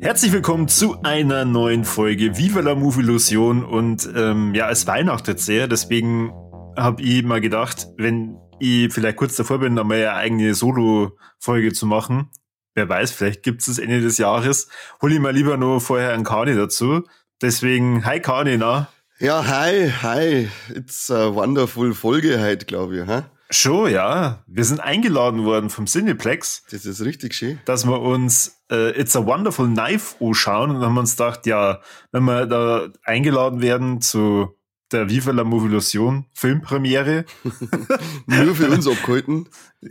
Herzlich willkommen zu einer neuen Folge Viva la Move Illusion und ähm, ja, es weihnachtet sehr, deswegen habe ich mal gedacht, wenn ich vielleicht kurz davor bin, einmal eine eigene Solo-Folge zu machen, wer weiß, vielleicht gibt es Ende des Jahres, hole ich mal lieber noch vorher einen Kani dazu. Deswegen, hi Kani, na? Ja, hi, hi, it's a wonderful Folge heute, glaube ich, ha? Schon, ja. Wir sind eingeladen worden vom Cineplex. Das ist richtig schön. Dass wir uns äh, It's a Wonderful Knife anschauen und haben uns gedacht, ja, wenn wir da eingeladen werden zu der Viva la Movilusion Filmpremiere. nur für uns abgehalten.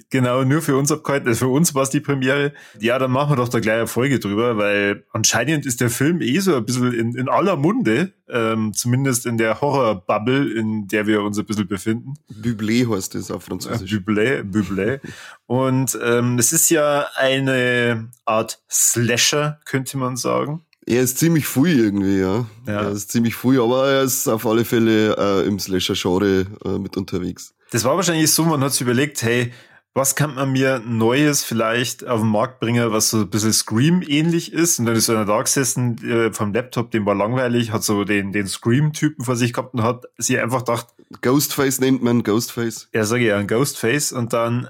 Genau, nur für uns abgehalten. Also für uns war es die Premiere. Ja, dann machen wir doch da gleich eine Folge drüber, weil anscheinend ist der Film eh so ein bisschen in, in aller Munde, ähm, zumindest in der Horror-Bubble, in der wir uns ein bisschen befinden. Bublé heißt das auf Französisch. Ja, Bublé, Bublé. Und ähm, es ist ja eine Art Slasher, könnte man sagen. Er ist ziemlich früh irgendwie, ja. ja. Er ist ziemlich früh, aber er ist auf alle Fälle äh, im Slasher-Genre äh, mit unterwegs. Das war wahrscheinlich so, man hat sich überlegt, hey, was kann man mir Neues vielleicht auf den Markt bringen, was so ein bisschen Scream-ähnlich ist? Und dann ist er da gesessen äh, vom Laptop, dem war langweilig, hat so den, den Scream-Typen vor sich gehabt und hat sie einfach gedacht. Ghostface nennt man Ghostface. Ja, sage ich ja, ein Ghostface. Und dann,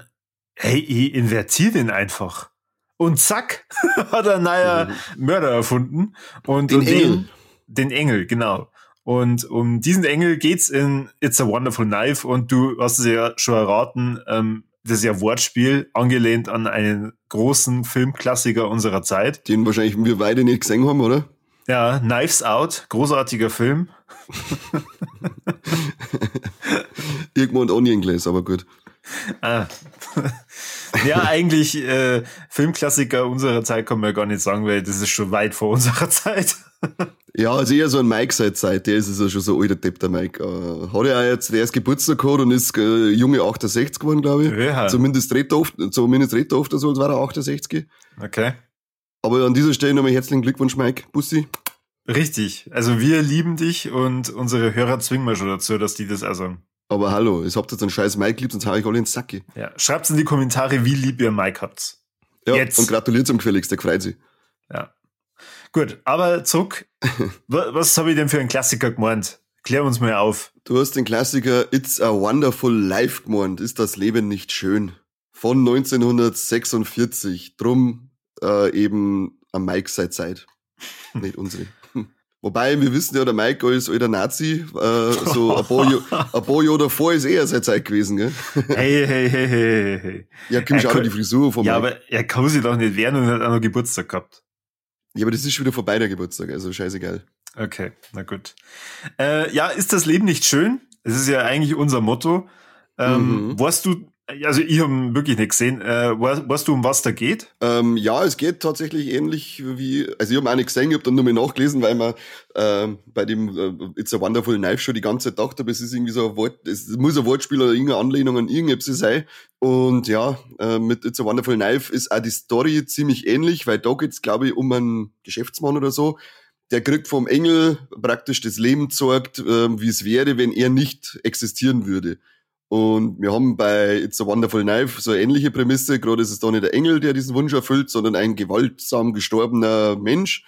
hey, ich invertiere den einfach und zack, hat er einen neuen Mörder erfunden. Und den und Engel. Den, den Engel, genau. Und um diesen Engel geht's in It's a Wonderful Knife und du hast es ja schon erraten, ähm, das ist ja Wortspiel, angelehnt an einen großen Filmklassiker unserer Zeit. Den wahrscheinlich wir beide nicht gesehen haben, oder? Ja, Knives Out, großartiger Film. Irgendwo Onion Glass, aber gut. Ah. ja, eigentlich äh, Filmklassiker unserer Zeit kann man ja gar nicht sagen, weil das ist schon weit vor unserer Zeit. ja, also eher so ein Mike seit Zeit, der ist ja schon so alter Depp, der Mike. Äh, hat er jetzt, der ist Geburtstag gehabt und ist äh, junge 68 geworden, glaube ich. Ja. Zumindest redet er oft, zumindest redet er oft so, als war er 68. Okay. Aber an dieser Stelle nochmal herzlichen Glückwunsch, Mike. Bussi. Richtig. Also wir lieben dich und unsere Hörer zwingen wir schon dazu, dass die das also aber hallo, ich habt jetzt einen scheiß Mike liebt, sonst hau ich alle ins Sacki. Ja, schreibt's in die Kommentare, wie lieb ihr Mike habt. Ja, jetzt. und gratuliert zum Gefälligst, der freut sich. Ja. Gut, aber zurück. was was habe ich denn für einen Klassiker gemeint? Klär uns mal auf. Du hast den Klassiker It's a Wonderful Life gemeint. Ist das Leben nicht schön? Von 1946. Drum äh, eben am Mike seit Zeit. nicht unsere. Wobei, wir wissen ja, der Mike als alter Nazi, äh, so ein paar, ein paar Jahre davor ist er seine Zeit gewesen, gell? Hey, hey, hey, hey, hey. Ja, komm, schau die Frisur von Ja, Mike. aber er kann sich doch nicht werden und hat auch noch Geburtstag gehabt. Ja, aber das ist schon wieder vorbei, der Geburtstag, also scheißegal. Okay, na gut. Äh, ja, ist das Leben nicht schön? Das ist ja eigentlich unser Motto. Ähm, mhm. Warst du also ich habe wirklich nicht gesehen. Äh, weißt, du, um was da geht? Ähm, ja, es geht tatsächlich ähnlich wie, also ich habe auch nicht gesehen, ich habe dann nur mal nachgelesen, weil man äh, bei dem äh, It's a Wonderful Knife schon die ganze Zeit dachte, es ist irgendwie so ein Wort, es muss ein Wortspiel oder irgendeine Anlehnung an irgendetwas sein. Und ja, äh, mit It's a Wonderful Knife ist auch die Story ziemlich ähnlich, weil da geht's glaube ich, um einen Geschäftsmann oder so, der kriegt vom Engel praktisch das Leben zeigt, äh, wie es wäre, wenn er nicht existieren würde. Und wir haben bei It's a Wonderful Knife so eine ähnliche Prämisse. Gerade ist es da nicht der Engel, der diesen Wunsch erfüllt, sondern ein gewaltsam gestorbener Mensch,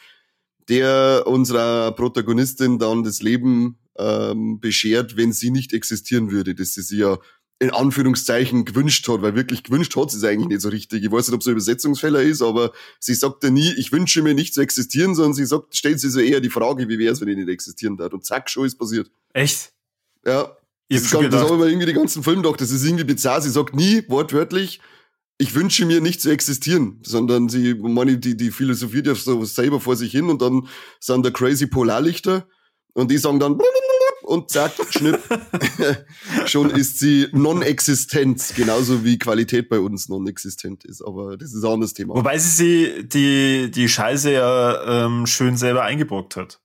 der unserer Protagonistin dann das Leben ähm, beschert, wenn sie nicht existieren würde. Das sie sich ja in Anführungszeichen gewünscht hat, weil wirklich gewünscht hat sie es eigentlich nicht so richtig. Ich weiß nicht, ob es ein Übersetzungsfehler ist, aber sie sagt ja nie, ich wünsche mir nicht zu existieren, sondern sie sagt, stellt sich so eher die Frage, wie wäre es, wenn ich nicht existieren darf. Und zack, schon ist passiert. Echt? Ja, ich das, kann, das ich mir irgendwie die ganzen Film gedacht. Das ist irgendwie bizarr. Sie sagt nie wortwörtlich, ich wünsche mir nicht zu existieren, sondern sie, meine, die, die philosophiert ja so selber vor sich hin und dann sind da crazy Polarlichter und die sagen dann und zack, schnipp. Schon ist sie non-existent, genauso wie Qualität bei uns non-existent ist. Aber das ist auch ein anderes Thema. Wobei sie sie die, die Scheiße ja ähm, schön selber eingebrockt hat.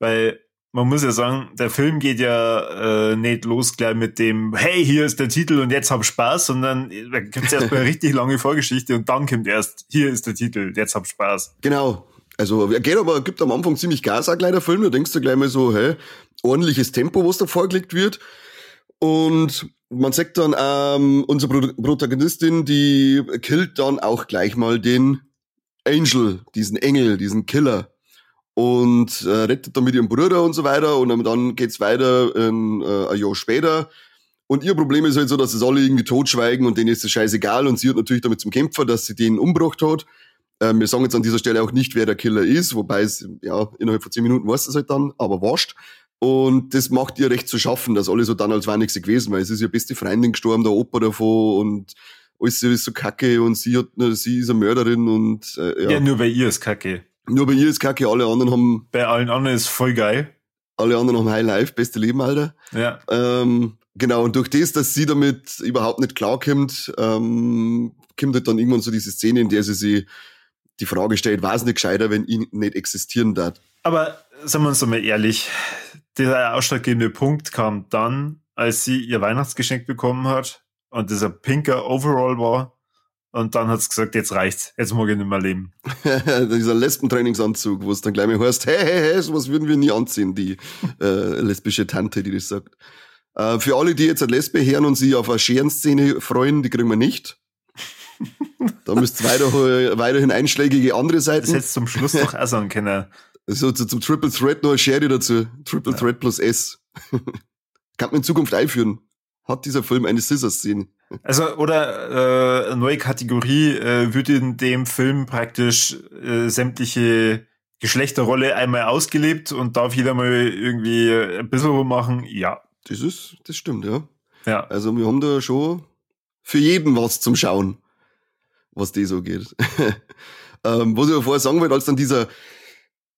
Weil man muss ja sagen, der Film geht ja äh, nicht los gleich mit dem, hey, hier ist der Titel und jetzt hab Spaß, sondern da gibt's erst mal eine richtig lange Vorgeschichte und dann kommt erst, hier ist der Titel, jetzt hab Spaß. Genau. Also er geht aber, gibt am Anfang ziemlich Gas auch gleich der Film, da denkst du gleich mal so, hey, ordentliches Tempo, was da vorgelegt wird. Und man sagt dann, ähm, unsere Protagonistin, die killt dann auch gleich mal den Angel, diesen Engel, diesen Killer und äh, rettet dann mit ihrem Bruder und so weiter und dann geht's weiter in, äh, ein Jahr später und ihr Problem ist halt so, dass es alle irgendwie totschweigen und denen ist es scheißegal und sie hat natürlich damit zum Kämpfer, dass sie den umgebracht hat. Ähm, wir sagen jetzt an dieser Stelle auch nicht, wer der Killer ist, wobei es, ja, innerhalb von zehn Minuten weiß es halt dann, aber wascht. Und das macht ihr recht zu schaffen, dass alle so dann als war nichts gewesen, weil es ist ihr beste Freundin gestorben, der Opa davon und alles ist so kacke und sie hat, sie ist eine Mörderin und, äh, ja. Ja, nur bei ihr ist kacke. Nur bei ihr ist kacke, alle anderen haben. Bei allen anderen ist voll geil. Alle anderen haben High Life, beste Leben, Alter. Ja. Ähm, genau, und durch das, dass sie damit überhaupt nicht klarkommt, ähm, kommt halt dann irgendwann so diese Szene, in der sie sich die Frage stellt, war es nicht gescheiter, wenn ihn nicht existieren darf. Aber sagen wir uns doch mal ehrlich, der ausschlaggebende Punkt kam dann, als sie ihr Weihnachtsgeschenk bekommen hat und dieser pinker Overall war und dann hat's gesagt, jetzt reicht's, jetzt mag ich nicht mehr leben. Dieser Lesbentrainingsanzug, wo es dann gleich mal heißt, hey, hey, hey, sowas würden wir nie anziehen, die äh, lesbische Tante, die das sagt. Äh, für alle, die jetzt eine Lesbe hören und sich auf eine Scherenszene freuen, die kriegen wir nicht. da müsst ihr weiter, weiterhin einschlägige andere Seiten. Das hättest zum Schluss noch auch sagen können. So zu, zum Triple Threat noch eine Schere dazu. Triple ja. Threat plus S. Kann man in Zukunft einführen. Hat dieser Film eine Scissor-Szene. Also, oder äh, eine neue Kategorie äh, wird in dem Film praktisch äh, sämtliche Geschlechterrolle einmal ausgelebt und darf jeder mal irgendwie ein bisschen rummachen. Ja. Das ist, das stimmt, ja. Ja. Also wir haben da schon für jeden was zum Schauen, was die so geht. ähm, was ich vorher sagen wollte, als dann dieser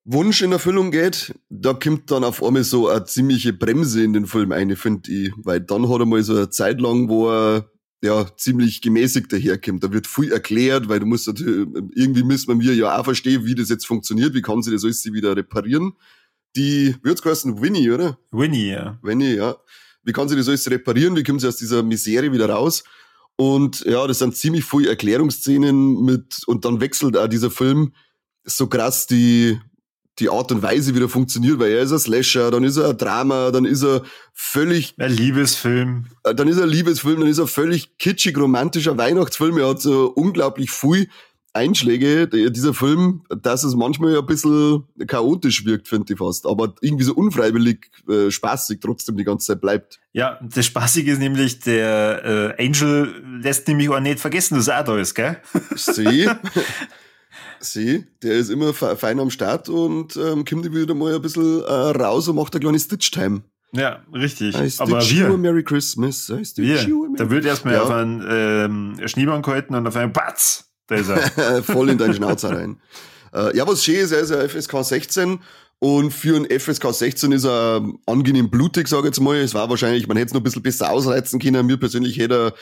Wunsch in Erfüllung geht, da kommt dann auf einmal so eine ziemliche Bremse in den Film eine, finde ich. Weil dann hat er mal so eine Zeit lang, wo er ja ziemlich gemäßigt daherkommt. Da wird viel erklärt, weil du musst natürlich, irgendwie müssen wir ja auch verstehen, wie das jetzt funktioniert, wie kann sie das alles wieder reparieren. Die, wird's geheißen, Winnie, oder? Winnie, ja. Winnie, ja. Wie kann sie das alles reparieren? Wie kommt sie aus dieser Misere wieder raus? Und ja, das sind ziemlich viele Erklärungsszenen mit, und dann wechselt auch dieser Film so krass die, die Art und Weise wieder funktioniert, weil er ist ein Slasher, dann ist er ein Drama, dann ist er völlig... Ein Liebesfilm. Äh, dann ist er ein Liebesfilm, dann ist er völlig kitschig, romantischer Weihnachtsfilm. Er hat so unglaublich viel Einschläge, dieser Film, dass es manchmal ein bisschen chaotisch wirkt, finde ich fast. Aber irgendwie so unfreiwillig äh, spaßig trotzdem die ganze Zeit bleibt. Ja, das Spaßige ist nämlich, der äh, Angel lässt nämlich auch nicht vergessen, dass er auch da ist, gell? Sie. Sie, der ist immer fein am Start und ähm, kommt wieder mal ein bisschen äh, raus und macht eine kleine Stitch-Time. Ja, richtig. I Aber wir, Merry Christmas. I wir. Merry da wird erstmal ja. auf einen ähm, Schneemann gehalten und auf einen Batz. Da ist er. Voll in deinen Schnauzer rein. Äh, ja, was schön ist, er ist ja FSK 16 und für ein FSK 16 ist er angenehm blutig, sage ich jetzt mal. Es war wahrscheinlich, man hätte es noch ein bisschen besser ausreizen können. Mir persönlich hätte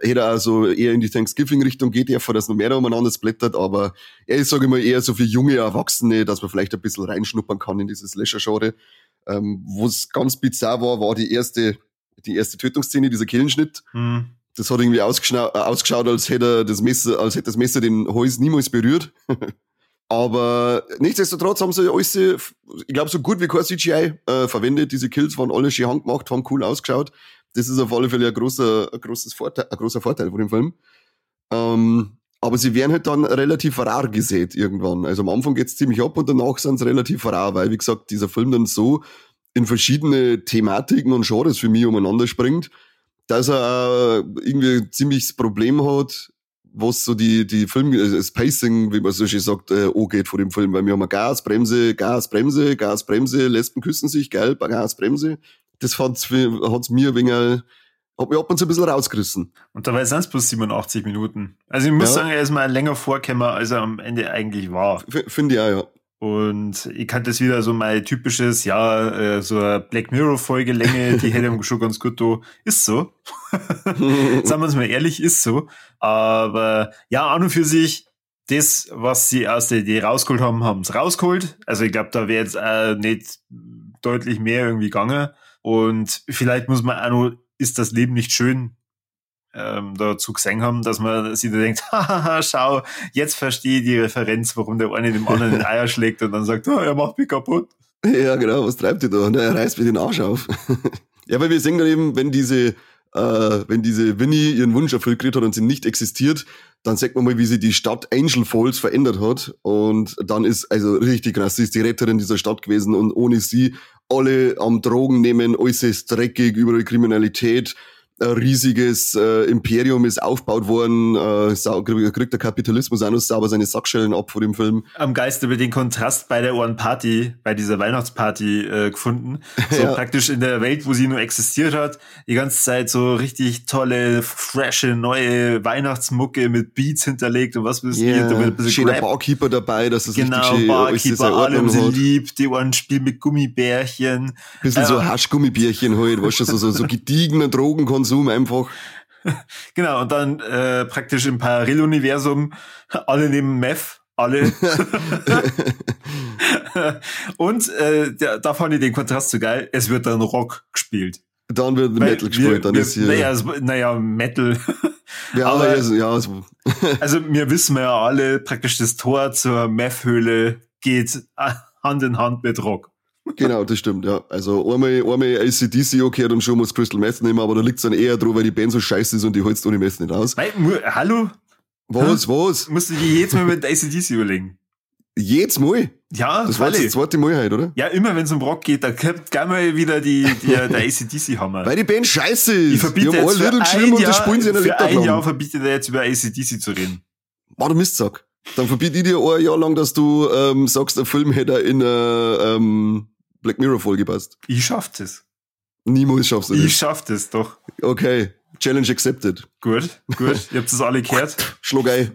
hätte er also eher in die Thanksgiving-Richtung geht, er dass noch mehr umeinander splittert, aber er ist, sage ich mal, eher so für junge Erwachsene, dass man vielleicht ein bisschen reinschnuppern kann in dieses Slasher-Genre. Ähm, Wo es ganz bizarr war, war die erste, die erste Tötungsszene, dieser Killenschnitt. Mhm. Das hat irgendwie äh, ausgeschaut, als hätte das Messer, als hätte das Messer den Hals niemals berührt. Aber nichtsdestotrotz haben sie alles, ich glaube, so gut wie kein CGI äh, verwendet. Diese Kills waren alle schön handgemacht, haben cool ausgeschaut. Das ist auf alle Fälle ein großer, ein großes Vorteil, ein großer Vorteil von dem Film. Ähm, aber sie werden halt dann relativ rar gesät irgendwann. Also am Anfang geht's ziemlich ab und danach sind sie relativ rar, weil, wie gesagt, dieser Film dann so in verschiedene Thematiken und Genres für mich umeinander springt, dass er irgendwie ziemlich das Problem hat, was so die, die Film, äh, das Pacing, wie man so schön sagt, äh, angeht vor dem Film, weil wir haben Gas, Bremse, Gas, Bremse, Gas, Bremse, Lesben küssen sich, geil, Gas, Bremse das hat's, hat's mir ein wenig, hat mich ab und zu ein bisschen rausgerissen. Und dabei sind es bloß 87 Minuten. Also ich muss ja. sagen, er ist mal länger vorgekommen, als er am Ende eigentlich war. Finde ich auch, ja. Und ich kann das wieder so mein typisches, ja, äh, so eine Black Mirror Folge Länge, die hätte ihm schon ganz gut da. Ist so. Sagen wir uns mal ehrlich, ist so. Aber ja, an und für sich, das, was sie aus der Idee rausgeholt haben, haben sie rausgeholt. Also ich glaube, da wäre jetzt äh, nicht deutlich mehr irgendwie gegangen. Und vielleicht muss man auch noch, ist das Leben nicht schön, ähm, dazu gesehen haben, dass man sich da denkt, haha, schau, jetzt verstehe ich die Referenz, warum der eine dem anderen den Eier schlägt und dann sagt, oh, er macht mich kaputt. Ja, genau, was treibt ihr da? Und er reißt mir den Arsch auf. ja, weil wir sehen dann eben, wenn diese, äh, wenn diese Winnie ihren Wunsch erfüllt gekriegt hat und sie nicht existiert, dann sagt man mal, wie sie die Stadt Angel Falls verändert hat. Und dann ist, also richtig krass, sie ist die Retterin dieser Stadt gewesen und ohne sie alle am Drogen nehmen, ist dreckig, überall Kriminalität, ein riesiges äh, Imperium ist aufgebaut worden, äh, kriegt der Kapitalismus auch noch sauber seine Sackschellen ab vor dem Film. Am Geiste über den Kontrast bei der One Party, bei dieser Weihnachtsparty äh, gefunden. So ja. praktisch in der Welt, wo sie nur existiert hat, die ganze Zeit so richtig tolle, frische, neue Weihnachtsmucke mit Beats hinterlegt und was wisst yeah. Steht der Barkeeper dabei, dass es genau, richtig Barkeeper, alle sie lieb, die einen Spiel mit Gummibärchen. Bisschen äh, so Haschgummibärchen halt, weißt du, so, so, so gediegener Drogenkonsum Konsum einfach. Genau, und dann äh, praktisch im Paralleluniversum alle nehmen Meth, alle. und äh, der, da fand ich den Kontrast so geil, es wird dann Rock gespielt. Dann wird Weil Metal gespielt, dann wir, ist hier. Naja, naja Metal. Ja, aber, also, ja, also. also wir wissen ja alle, praktisch das Tor zur Meth-Höhle geht Hand in Hand mit Rock. Genau, das stimmt, ja. Also einmal, einmal ACDC okay, dann schon muss Crystal Meth nehmen, aber da liegt es dann eher drüber, weil die Band so scheiße ist und die holst ohne Meth nicht aus. Weil, hallo? Was, was? Musst du dir jedes Mal mit ACDC überlegen. Jedes Mal? Ja, das war das zweite Mal halt, oder? Ja, immer wenn es um Rock geht, da kommt gleich mal wieder die, die, der ACDC-Hammer. Weil die Band scheiße ist. Ich verbiete die haben jetzt für ein Jahr, und das spielen sie für ein Jahr verbietet er jetzt über ACDC zu reden. War du Mistsack. Dann verbiete ich dir ein Jahr lang, dass du ähm, sagst, der Film hätte in einer ähm, Black Mirror Folge passt. Ich schaff das. Niemals schaffst du das. Ich schaff das doch. Okay. Challenge accepted. Gut, gut. Ihr habt das alle gehört. Schlagei.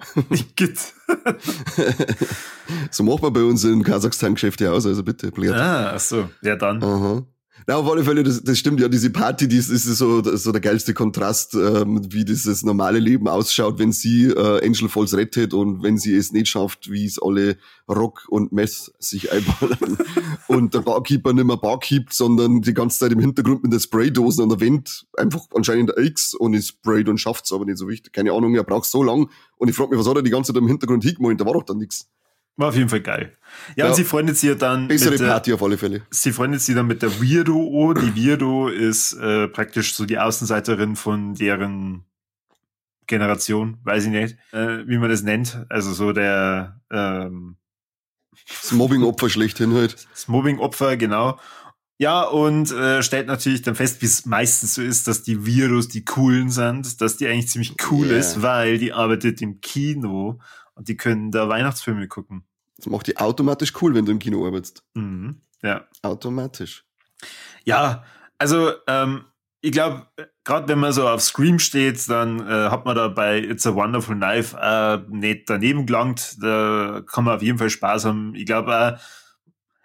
Gut. so macht man bei uns in Kasachstan-Geschäft ja aus, also bitte. Blärt. Ah, ach so. Ja, dann. Aha. Na, auf alle Fälle, das, das stimmt ja, diese Party, die ist, ist so, so der geilste Kontrast, ähm, wie dieses normale Leben ausschaut, wenn sie äh, Angel Falls rettet und wenn sie es nicht schafft, wie es alle Rock und Mess sich einballern und der Barkeeper nicht mehr Barkeept, sondern die ganze Zeit im Hintergrund mit der Spraydosen an der Wand einfach anscheinend X und ist sprayt und schafft's aber nicht so wichtig. Keine Ahnung, er braucht so lang und ich frage mich, was hat er die ganze Zeit im Hintergrund hingemalt, da war doch dann nichts. War auf jeden Fall geil. Ja, ja, und sie freundet sich ja dann. Bessere der, Party auf alle Fälle. Sie freundet sich dann mit der Weirdo. Die Weirdo ist äh, praktisch so die Außenseiterin von deren Generation, weiß ich nicht, äh, wie man das nennt. Also so der ähm, das Mobbing-Opfer schlechthin halt. Das Mobbing-Opfer, genau. Ja, und äh, stellt natürlich dann fest, wie es meistens so ist, dass die Virus die coolen sind, dass die eigentlich ziemlich cool yeah. ist, weil die arbeitet im Kino und die können da Weihnachtsfilme gucken. Das macht die automatisch cool, wenn du im Kino arbeitest. Mhm. Ja. Automatisch. Ja, also ähm, ich glaube, gerade wenn man so auf Scream steht, dann äh, hat man da bei It's a Wonderful Knife äh, nicht daneben gelangt. Da kann man auf jeden Fall Spaß haben. Ich glaube, äh,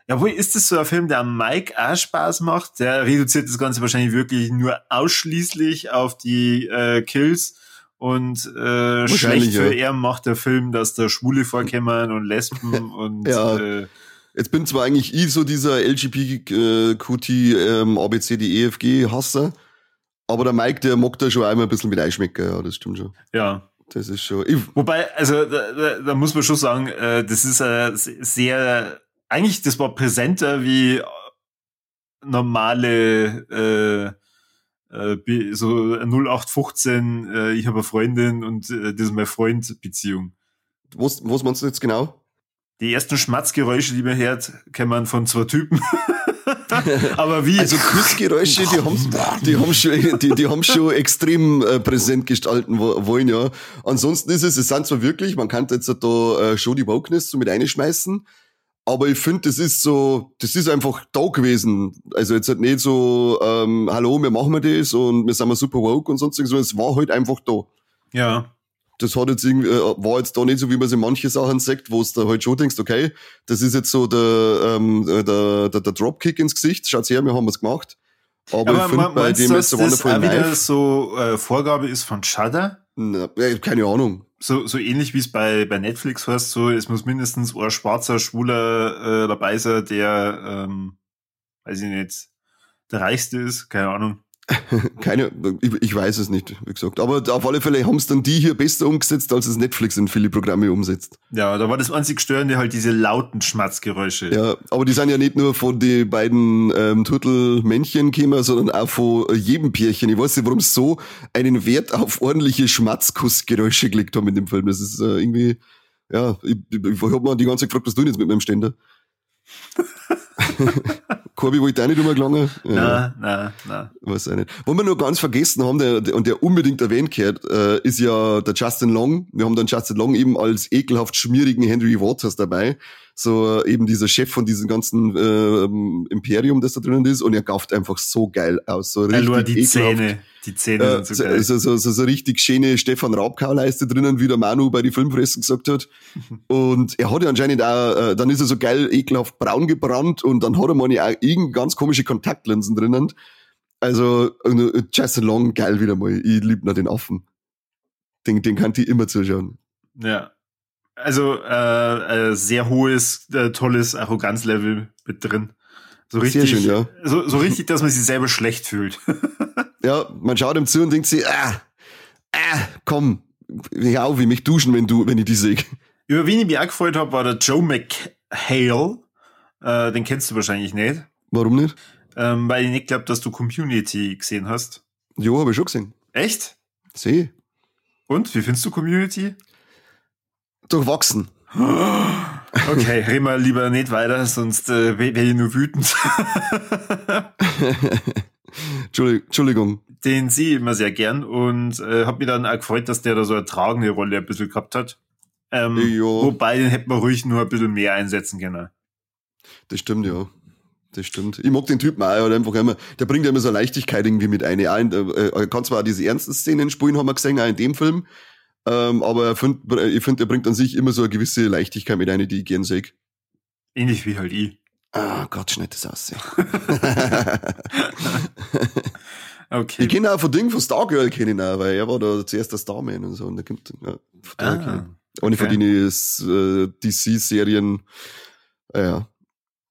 ja, wo ist das so ein Film, der Mike auch Spaß macht? Der reduziert das Ganze wahrscheinlich wirklich nur ausschließlich auf die äh, Kills und äh, schlecht für ja. er macht der Film, dass da Schwule vorkämmern und Lesben und ja. äh, Jetzt bin zwar eigentlich ich so dieser LGBTQT ähm, ABCDEFG Hasser, aber der Mike, der mag da schon einmal ein bisschen mit Einschmecken, ja, das stimmt schon. Ja. Das ist schon. Ich, Wobei, also da, da, da muss man schon sagen, äh, das ist äh, sehr, eigentlich, das war präsenter wie normale äh, äh, so 0815, äh, ich habe eine Freundin und äh, das ist mein Freund Beziehung. Was, was meinst du jetzt genau? Die ersten Schmatzgeräusche, die man hört, kennen von zwei Typen. Aber wie? Also Kussgeräusche, die haben, die haben schon, die, die haben schon extrem äh, präsent gestalten wollen, ja. Ansonsten ist es, es sind zwar wirklich, man kann jetzt da äh, schon die Wokeness so mit einschmeißen, aber ich finde, das ist so, das ist einfach da gewesen. Also jetzt halt nicht so, ähm, hallo, wir machen wir das und wir sind mal super woke und sonst sondern es war halt einfach da. Ja. Das hat jetzt irgendwie, äh, war jetzt da nicht so, wie man es in manche Sachen sagt, wo es da halt schon denkst, okay, das ist jetzt so der, ähm, der, der, der Dropkick ins Gesicht, schaut her, wir haben es gemacht. Aber, aber ich finde bei dem jetzt so Wonderful auch wieder so äh, Vorgabe ist von Shudder? Na, keine Ahnung so, so ähnlich wie es bei, bei Netflix heißt, so, es muss mindestens ein schwarzer Schwuler äh, dabei sein, der, ähm, weiß ich nicht, der Reichste ist, keine Ahnung. Keine, ich, weiß es nicht, wie gesagt. Aber auf alle Fälle haben es dann die hier besser umgesetzt, als es Netflix in viele Programme umsetzt. Ja, da war das einzig Störende halt diese lauten Schmatzgeräusche. Ja, aber die sind ja nicht nur von den beiden ähm, Turtelmännchen gekommen, sondern auch von jedem Pärchen. Ich weiß nicht, warum sie so einen Wert auf ordentliche Schmatzkussgeräusche gelegt haben in dem Film. Das ist äh, irgendwie, ja, ich, ich, ich habe mir die ganze Zeit gefragt, was tun jetzt mit meinem Ständer? Corby wollte auch nicht immer gelangen. Ja. Nein, nein, nein. Weiß auch nicht. Wo wir nur ganz vergessen haben, der, der, und der unbedingt erwähnt gehört, äh, ist ja der Justin Long. Wir haben dann Justin Long eben als ekelhaft schmierigen Henry Waters dabei. So äh, eben dieser Chef von diesem ganzen äh, Imperium, das da drinnen ist. Und er gauft einfach so geil aus. So richtig ja, die ekelhaft. Zähne. Die Zähne äh, sind so geil. So, so, so, so richtig schöne Stefan Raubkauleiste drinnen, wie der Manu bei die Filmpressen gesagt hat. und er hat ja anscheinend auch, äh, dann ist er so geil ekelhaft braun gebrannt und dann hat er mal auch irgend ganz komische Kontaktlinsen drinnen. Also äh, Justin Long, geil wieder mal. Ich lieb noch den Affen. Den, den kann ich immer zuschauen. Ja. Also äh, äh, sehr hohes, äh, tolles Arroganzlevel mit drin. So richtig, schön, ja. so, so richtig, dass man sich selber schlecht fühlt. ja, man schaut ihm zu und denkt sich, ah, ah, komm, hör auf, ich mich duschen, wenn du, wenn ich die sehe. Über wen ich mich auch gefreut habe, war der Joe McHale. Äh, den kennst du wahrscheinlich nicht. Warum nicht? Ähm, weil ich nicht glaube, dass du Community gesehen hast. Jo, habe ich schon gesehen. Echt? Seh. Und, wie findest du Community? Durchwachsen. Okay, reden wir lieber nicht weiter, sonst äh, wäre ich nur wütend. Entschuldigung. Den sehe ich immer sehr gern und äh, habe mich dann auch gefreut, dass der da so eine tragende Rolle ein bisschen gehabt hat. Ähm, wobei, den hätte man ruhig nur ein bisschen mehr einsetzen können. Das stimmt, ja. Das stimmt. Ich mag den Typen auch, halt einfach immer, der bringt ja immer so Leichtigkeit irgendwie mit ein. Er äh, kann zwar diese ernsten Szenen spielen, haben wir gesehen, auch in dem Film, ähm, aber find, ich finde, er bringt an sich immer so eine gewisse Leichtigkeit mit ein, die ich gern sehe. Ähnlich wie halt ich. Ah, Gott, schneid das aussehen. okay. Ich kenne auch von Ding von Stargirl, kenne ich auch, weil er war da zuerst der Starman und so. Und da kommt, ja, von ah, Eine von denen ist äh, DC-Serien, ja.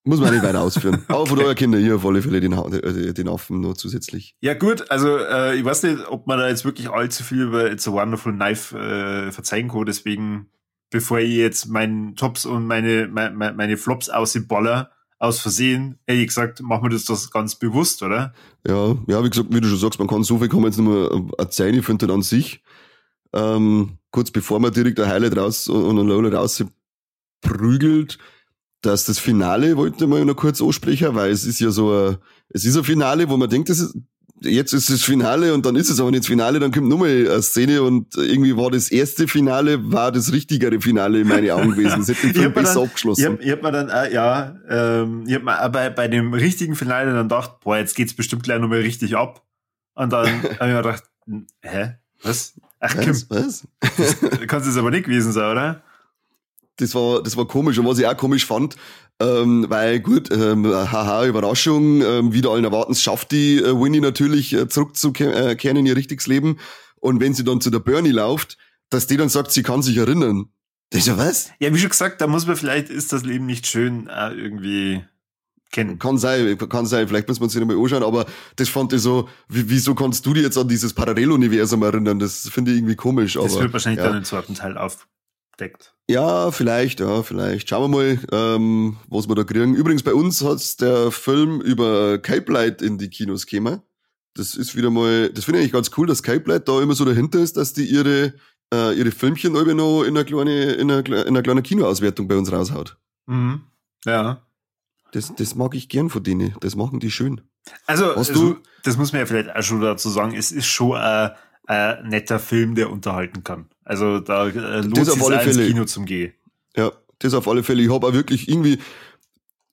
Muss man nicht weiter ausführen. Aber von eurer Kinder hier auf alle Fälle den, äh, den Affen noch zusätzlich. Ja gut, also äh, ich weiß nicht, ob man da jetzt wirklich allzu viel über It's a Wonderful Knife äh, verzeihen kann. Deswegen, bevor ich jetzt meinen Tops und meine, meine, meine Flops ausballer, aus Versehen, hätte ich gesagt, machen wir das das ganz bewusst, oder? Ja, ja, wie gesagt, wie du schon sagst, man kann so viel kann man jetzt nicht mehr erzählen. Ich finde an sich, ähm, kurz bevor man direkt ein Highlight raus und ein Lowlight raus prügelt, dass das Finale wollte mal noch kurz ansprechen, weil es ist ja so ein, es ist ein Finale, wo man denkt, das ist, jetzt ist das Finale und dann ist es aber nicht das Finale, dann kommt nochmal eine Szene und irgendwie war das erste Finale, war das richtigere Finale in meinen Augen gewesen. Das hätte den Film besser abgeschlossen. Ich hab, ich hab mir dann, äh, ja, ähm, ich hab mir bei, bei dem richtigen Finale dann gedacht, boah, jetzt geht's bestimmt gleich nochmal richtig ab. Und dann habe ich mir gedacht, hä? Was? Ach, was? was? Das, kannst es aber nicht gewesen sein, oder? Das war, das war komisch. Und was ich auch komisch fand, ähm, weil gut, ähm, haha, Überraschung, ähm, wieder allen Erwartens schafft die äh, Winnie natürlich äh, zurückzukehren in ihr richtiges Leben. Und wenn sie dann zu der Bernie läuft, dass die dann sagt, sie kann sich erinnern. Das ist ja was? Ja, wie schon gesagt, da muss man vielleicht, ist das Leben nicht schön, äh, irgendwie kennen. Kann sein, kann sein, vielleicht muss man sich nochmal anschauen, aber das fand ich so, wie, wieso kannst du dir jetzt an dieses Paralleluniversum erinnern? Das finde ich irgendwie komisch. Das aber, wird wahrscheinlich ja. dann im zweiten Teil auf, deckt. Ja, vielleicht, ja, vielleicht. Schauen wir mal, ähm, was wir da kriegen. Übrigens, bei uns hat der Film über Cape Light in die Kinos gekommen. Das ist wieder mal, das finde ich eigentlich ganz cool, dass Cape Light da immer so dahinter ist, dass die ihre, äh, ihre Filmchen immer noch in einer kleinen, in einer, in einer kleinen Kinoauswertung bei uns raushaut. Mhm. Ja. Das, das mag ich gern von denen. Das machen die schön. Also, Hast du? das muss man ja vielleicht auch schon dazu sagen, es ist schon ein, ein netter Film, der unterhalten kann. Also da äh, lohnt sich ins Kino zum Gehen. Ja, das auf alle Fälle. Ich habe auch wirklich irgendwie,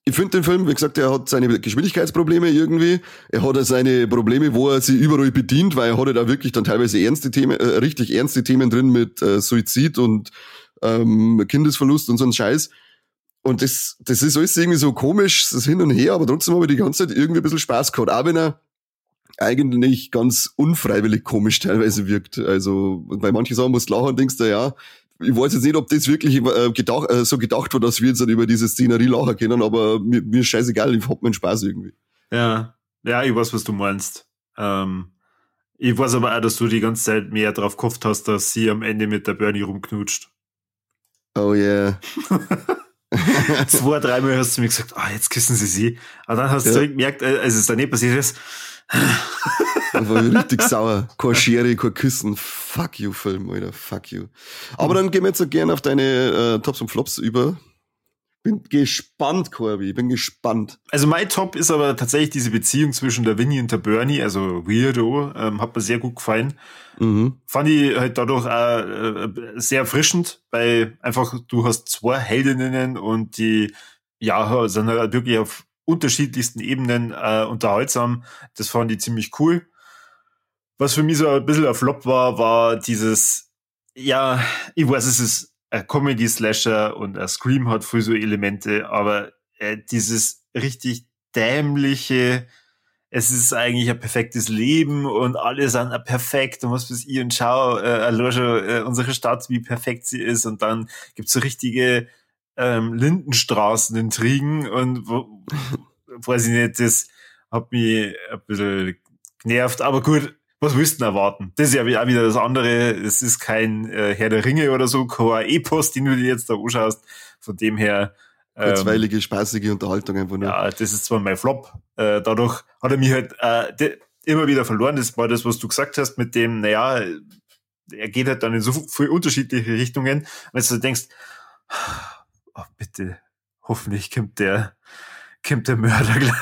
ich finde den Film, wie gesagt, er hat seine Geschwindigkeitsprobleme irgendwie. Er hat seine Probleme, wo er sie überall bedient, weil er hat da wirklich dann teilweise ernste Themen, äh, richtig ernste Themen drin mit äh, Suizid und ähm, Kindesverlust und so ein Scheiß. Und das, das ist alles irgendwie so komisch, das Hin und Her, aber trotzdem habe ich die ganze Zeit irgendwie ein bisschen Spaß gehabt. Auch wenn er eigentlich ganz unfreiwillig komisch teilweise wirkt. Also bei manchen Sachen musst du lachen und denkst du, ja, ich weiß jetzt nicht, ob das wirklich äh, gedacht, äh, so gedacht war, dass wir jetzt halt über diese Szenerie lachen können, aber mir, mir ist scheißegal, ich hab meinen Spaß irgendwie. Ja, ja, ich weiß, was du meinst. Ähm, ich weiß aber auch, dass du die ganze Zeit mehr drauf gehofft hast, dass sie am Ende mit der Bernie rumknutscht. Oh yeah. Zwei, dreimal hast du mir gesagt, ah, jetzt küssen sie sie. Aber dann hast ja. du gemerkt, äh, als es dann nicht passiert ist, dann war ich richtig sauer. Kein Schere, kein Küssen. Fuck you, Film, Alter. Fuck you. Aber dann gehen wir jetzt gerne auf deine äh, Tops und Flops über. Bin gespannt, Corby. Bin gespannt. Also mein Top ist aber tatsächlich diese Beziehung zwischen der Winnie und der Bernie, also Weirdo, ähm, hat mir sehr gut gefallen. Mhm. Fand ich halt dadurch auch äh, sehr erfrischend, weil einfach du hast zwei Heldinnen und die ja sind halt wirklich auf unterschiedlichsten Ebenen äh, unterhaltsam. Das fand ich ziemlich cool. Was für mich so ein bisschen ein Flop war, war dieses, ja, ich weiß, es ist ein Comedy-Slasher und ein Scream hat viel so Elemente, aber äh, dieses richtig dämliche, es ist eigentlich ein perfektes Leben und alle sind perfekt und was weiß ich und schau, äh, äh, unsere Stadt, wie perfekt sie ist und dann gibt's so richtige ähm, Lindenstraßen-Intrigen und wo, weiß ich nicht, das hat mich ein bisschen genervt, aber gut, was willst du denn erwarten? Das ist ja auch wieder das andere, es ist kein äh, Herr der Ringe oder so, kein Epos, den du dir jetzt da anschaust, von dem her ähm, Kurzweilige, spaßige Unterhaltung einfach nur. Ja, das ist zwar mein Flop. Äh, dadurch hat er mich halt äh, immer wieder verloren. Das war das, was du gesagt hast mit dem, naja, er geht halt dann in so viele unterschiedliche Richtungen. Wenn du denkst, oh, bitte, hoffentlich kommt der, kommt der Mörder gleich.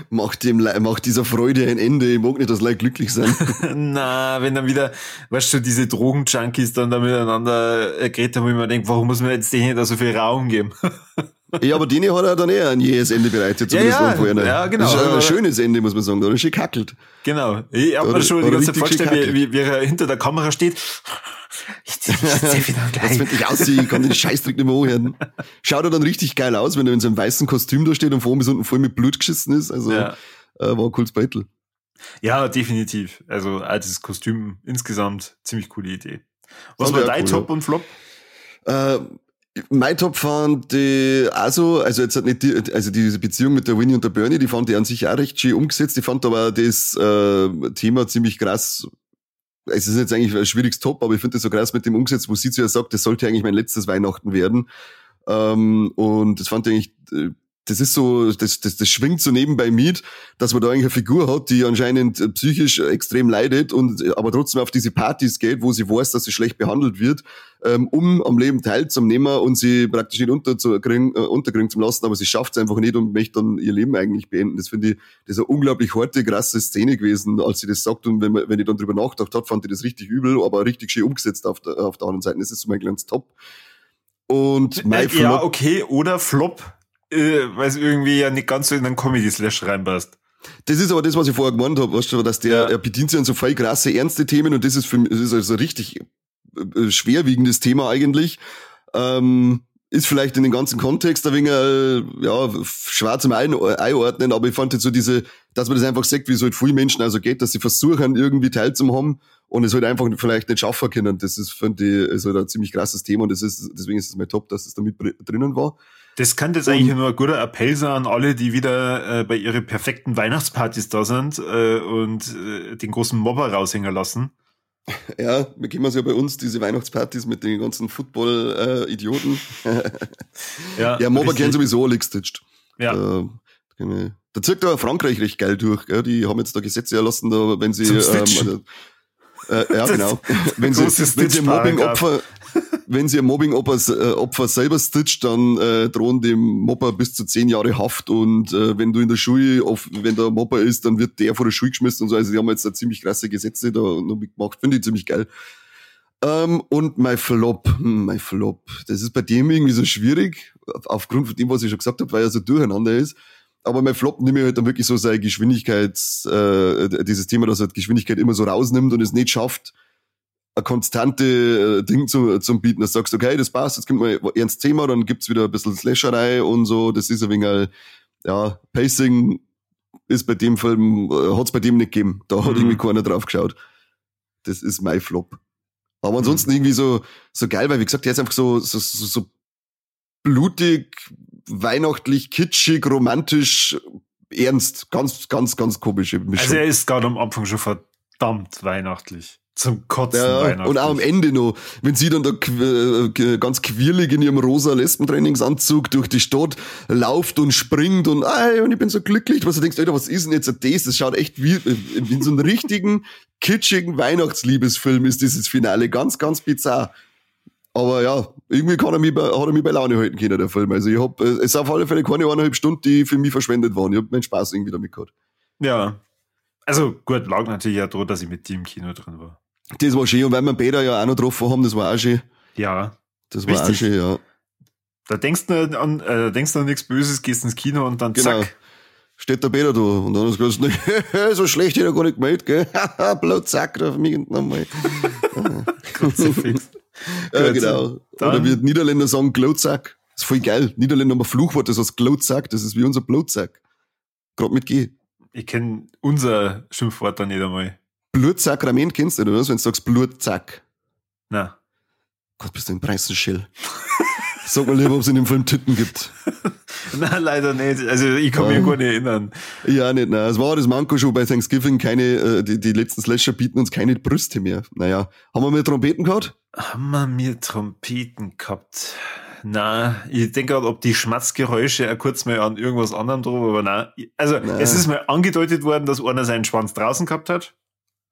macht, dem, macht dieser Freude ein Ende. Ich mag nicht, dass Leute glücklich sind. Na, wenn dann wieder, weißt du, diese Drogenjunkies dann da miteinander äh, geredet haben, wo ich mir denke, warum muss man jetzt denen da so viel Raum geben? ja, aber denen hat er dann eher ein jähes Ende bereitet, zumindest ja, ja, vorher. Ja, genau. Das ist ein schönes Ende, muss man sagen. Da ist schön kackelt. Genau. Ich hab mir schon die ganze Zeit vorgestellt, wie, wie, wie er hinter der Kamera steht. Ich zieh, ich zieh wieder gleich. Jetzt, wenn ich aussehe, kann den Scheißdruck nicht mehr anhören. Schaut er dann richtig geil aus, wenn er in seinem weißen Kostüm da steht und vor bis unten voll mit Blut geschissen ist. Also, ja. äh, war ein cooles Battle. Ja, definitiv. Also, altes Kostüm insgesamt ziemlich coole Idee. Was war dein cool, Top ja. und Flop? Äh, mein Top fand die also, also jetzt hat nicht die, also diese Beziehung mit der Winnie und der Bernie, die fand ich an sich auch recht schön umgesetzt. Ich fand aber das äh, Thema ziemlich krass es ist jetzt eigentlich ein schwieriges Top, aber ich finde das so krass mit dem umgesetzt, wo sie zu ihr sagt, das sollte eigentlich mein letztes Weihnachten werden. Ähm, und das fand ich eigentlich äh, das ist so, das, das, das schwingt so nebenbei mit, dass man da eigentlich eine Figur hat, die anscheinend äh, psychisch extrem leidet und äh, aber trotzdem auf diese Partys geht, wo sie weiß, dass sie schlecht behandelt wird, ähm, um am Leben teilzunehmen und sie praktisch nicht unterzukriegen, äh, unterkriegen zu lassen, aber sie schafft es einfach nicht und möchte dann ihr Leben eigentlich beenden. Das finde ich, das ist eine unglaublich harte, krasse Szene gewesen, als sie das sagt und wenn, man, wenn ich dann drüber nachgedacht habe, fand ich das richtig übel, aber richtig schön umgesetzt auf der, auf der anderen Seite. Das ist so mein kleines Top. Und mein äh, Ja, okay, oder Flop äh, weil es irgendwie ja nicht ganz so in einen Comedy-Slash reinpasst. Das ist aber das, was ich vorher gemeint habe, weißt du, dass der, ja. er bedient sich an so voll krasse, ernste Themen und das ist für mich, das ist also richtig äh, schwerwiegendes Thema eigentlich. Ähm, ist vielleicht in den ganzen Kontext ein wenig, äh, ja, schwer zum Einordnen, aber ich fand jetzt so diese, dass man das einfach sagt, wie es halt viele Menschen also geht, dass sie versuchen, irgendwie teilzuhaben und es halt einfach vielleicht nicht schaffen können. Das ist, finde ich, also ein ziemlich krasses Thema und das ist, deswegen ist es mein Top, dass es da mit drinnen war. Das kann jetzt eigentlich nur ein guter Appell sein an alle, die wieder äh, bei ihren perfekten Weihnachtspartys da sind äh, und äh, den großen Mobber raushängen lassen. Ja, wir kennen es ja bei uns, diese Weihnachtspartys mit den ganzen Football-Idioten. Äh, ja, ja, Mobber kennen sowieso alle gestitcht. Ja. Da, da zirkt aber Frankreich recht geil durch. Gell? Die haben jetzt da Gesetze erlassen, da, wenn sie. Ähm, äh, ja, genau. wenn sie, wenn sie Mobbing-Opfer, wenn sie ein Mobbing-Opfer äh, selber stitcht, dann äh, drohen dem Mobber bis zu zehn Jahre Haft und äh, wenn du in der Schule, auf, wenn der Mobber ist, dann wird der vor der Schule geschmissen und so. Also die haben jetzt da ziemlich krasse Gesetze da noch mitgemacht. Finde ich ziemlich geil. Ähm, und mein Flop, hm, mein Flop, das ist bei dem irgendwie so schwierig, aufgrund von dem, was ich schon gesagt habe, weil er so durcheinander ist. Aber mein Flop nehme ich halt dann wirklich so seine Geschwindigkeit, äh, dieses Thema, dass er Geschwindigkeit immer so rausnimmt und es nicht schafft, ein konstante äh, Ding zu, zum bieten, dass du sagst, okay, das passt, jetzt kommt mal ernst Thema, dann gibt's wieder ein bisschen Slasherei und so, das ist ein wenig, ja, Pacing ist bei dem Film, äh, hat's bei dem nicht gegeben, da hat mhm. irgendwie keiner drauf geschaut. Das ist mein Flop. Aber ansonsten mhm. irgendwie so, so geil, weil wie gesagt, der ist einfach so, so, so, so blutig, weihnachtlich, kitschig, romantisch, ernst. Ganz, ganz, ganz Mischung. Also er ist gerade am Anfang schon verdammt weihnachtlich. Zum Kotzen ja. Und auch am Ende noch, wenn sie dann da äh, ganz quirlig in ihrem rosa Lesbentrainingsanzug durch die Stadt lauft und springt und, ey, und ich bin so glücklich, was du denkst, Alter, was ist denn jetzt das? Das schaut echt wie, äh, in so einem richtigen, kitschigen Weihnachtsliebesfilm ist dieses Finale. Ganz, ganz bizarr. Aber ja, irgendwie kann er mich bei, hat er mich bei Laune halten können, der Film. Also ich hab, äh, es ist auf alle Fälle keine eineinhalb Stunden, die für mich verschwendet waren. Ich hab meinen Spaß irgendwie damit gehabt. Ja. Also gut, lag natürlich ja daran, dass ich mit dir im Kino drin war. Das war schön. Und weil wir Peter ja auch noch getroffen haben, das war auch schön. Ja. Das war Richtig. auch schön, ja. Da denkst du an, äh, denkst du an nichts Böses, gehst ins Kino und dann genau. zack. Steht der Peter da. Und dann hast du gesagt, so schlecht hätte er gar nicht gemeldet, gell? Blut zack, da auf mich nochmal. Kruzifix. ja, genau. Dann. Oder wie Niederländer sagen, Glotzack. Das ist voll geil. Niederländer haben ein Fluchwort, das heißt Glotzack. Das ist wie unser Blutzack. Gerade mit G. Ich kenne unser Schimpfwort da nicht einmal. Blutsakrament kennst du, oder was? Wenn du sagst Blutzack. Na. Gott, bist du ein Preisschill. Sag mal lieber, ob es in dem Film Titten gibt. Nein, leider nicht. Also ich kann mich gar nicht erinnern. Ja, nicht. Nein. Es war das Manko schon bei Thanksgiving. Keine, äh, die, die letzten Slasher bieten uns keine Brüste mehr. Naja, haben wir mehr Trompeten gehabt? Haben wir mir Trompeten gehabt? Na, ich denke gerade, ob die Schmatzgeräusche auch kurz mal an irgendwas anderem drauf, aber nein. Also, nein. es ist mal angedeutet worden, dass einer seinen Schwanz draußen gehabt hat.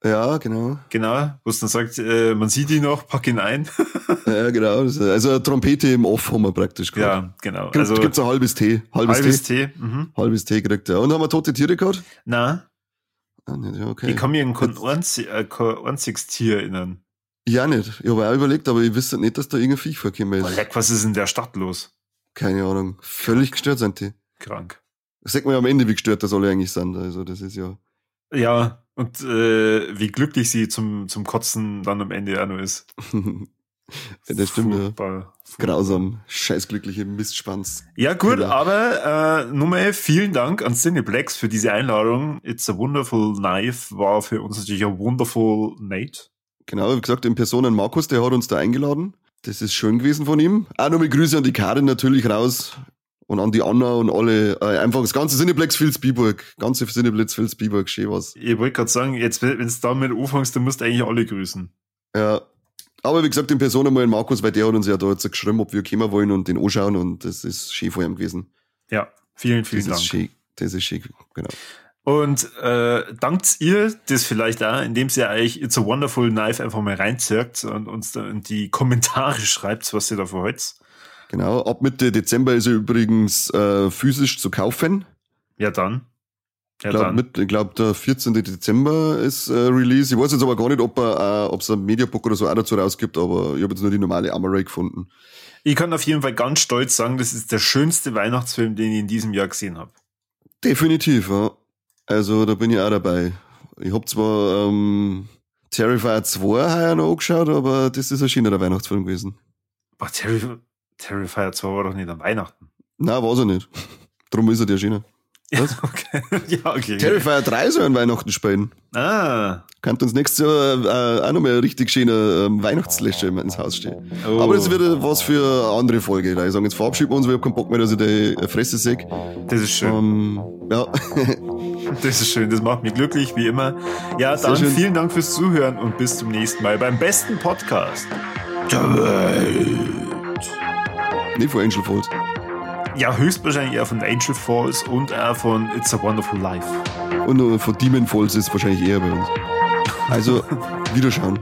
Ja, genau. Genau, wo es dann sagt, äh, man sieht ihn noch, pack ihn ein. ja, genau. Also eine Trompete im Off haben wir praktisch gehabt. Ja, genau. Gibt, also gibt's ein halbes Tee. Halbes, halbes Tee. Tee. Mhm. Halbes Tee kriegt er. Und haben wir tote Tiere gehabt? Nein. Ah, nicht, ja, okay. Ich kann mich an kein, äh, kein einziges Tier erinnern. Ja, nicht. Ich habe auch überlegt, aber ich wüsste nicht, dass da irgendein Viech vorkommen ist. Leck, was ist in der Stadt los? Keine Ahnung. Völlig gestört sind die. Krank. Das sagt man ja am Ende, wie gestört das alle eigentlich sind. Also das ist ja. Ja, und äh, wie glücklich sie zum, zum Kotzen dann am Ende auch noch ist. ja, das stimmt, furchtbar, ja. Grausam, scheißglückliche Mistschwanz. Ja, gut, Killer. aber äh, nochmal vielen Dank an Cineplex für diese Einladung. It's a Wonderful Knife war für uns natürlich ein Wonderful Nate. Genau, wie gesagt, in Personen Markus, der hat uns da eingeladen. Das ist schön gewesen von ihm. Auch nochmal Grüße an die Karin natürlich raus und an die Anna und alle, äh, einfach das ganze Cineplex Vilsbiburg, ganze Cineplex Vilsbiburg, schön was. Ich wollte gerade sagen, jetzt, wenn du damit anfängst, dann musst du eigentlich alle grüßen. Ja. Aber wie gesagt, in Person einmal in Markus, weil der hat uns ja da jetzt geschrieben, ob wir kommen wollen und den anschauen und das ist schön vor ihm gewesen. Ja, vielen, vielen das Dank. Ist schön, das ist schön, genau. Und äh, dankt ihr das vielleicht auch, indem ihr euch It's a Wonderful Knife einfach mal reinzirkt und uns da in die Kommentare schreibt, was ihr da für heute Genau, ab Mitte Dezember ist er übrigens äh, physisch zu kaufen. Ja, dann. Ja, glaub, ich glaube, der 14. Dezember ist äh, Release. Ich weiß jetzt aber gar nicht, ob er, äh, ob es ein Mediabook oder so auch dazu rausgibt, aber ich habe jetzt nur die normale Amaray gefunden. Ich kann auf jeden Fall ganz stolz sagen, das ist der schönste Weihnachtsfilm, den ich in diesem Jahr gesehen habe. Definitiv, ja. Also da bin ich auch dabei. Ich habe zwar ähm, Terrifier 2 heuer noch angeschaut, aber das ist ein schöner Weihnachtsfilm gewesen. Boah, Terrifier Terrifier 2 war doch nicht an Weihnachten. Nein, war er nicht. Drum ist er die erschienen. Was? Ja, okay. ja, okay. Terrifier 3 soll an Weihnachten spielen. Ah. Könnte uns nächstes Jahr äh, auch nochmal richtig schöner ähm, Weihnachtsläsche ins Haus stehen. Oh. Aber das wird was für eine andere Folge. Ich sage, jetzt verabschieden wir uns, weil ich habe keinen Bock mehr, dass ich die Fresse sehe. Das ist schön. Ähm, ja. das ist schön, das macht mich glücklich, wie immer. Ja, dann vielen Dank fürs Zuhören und bis zum nächsten Mal beim besten Podcast Welt. Nicht von Angel Falls. Ja, höchstwahrscheinlich eher von Angel Falls und auch von It's a Wonderful Life. Und von Demon Falls ist wahrscheinlich eher bei uns. Also, wiederschauen.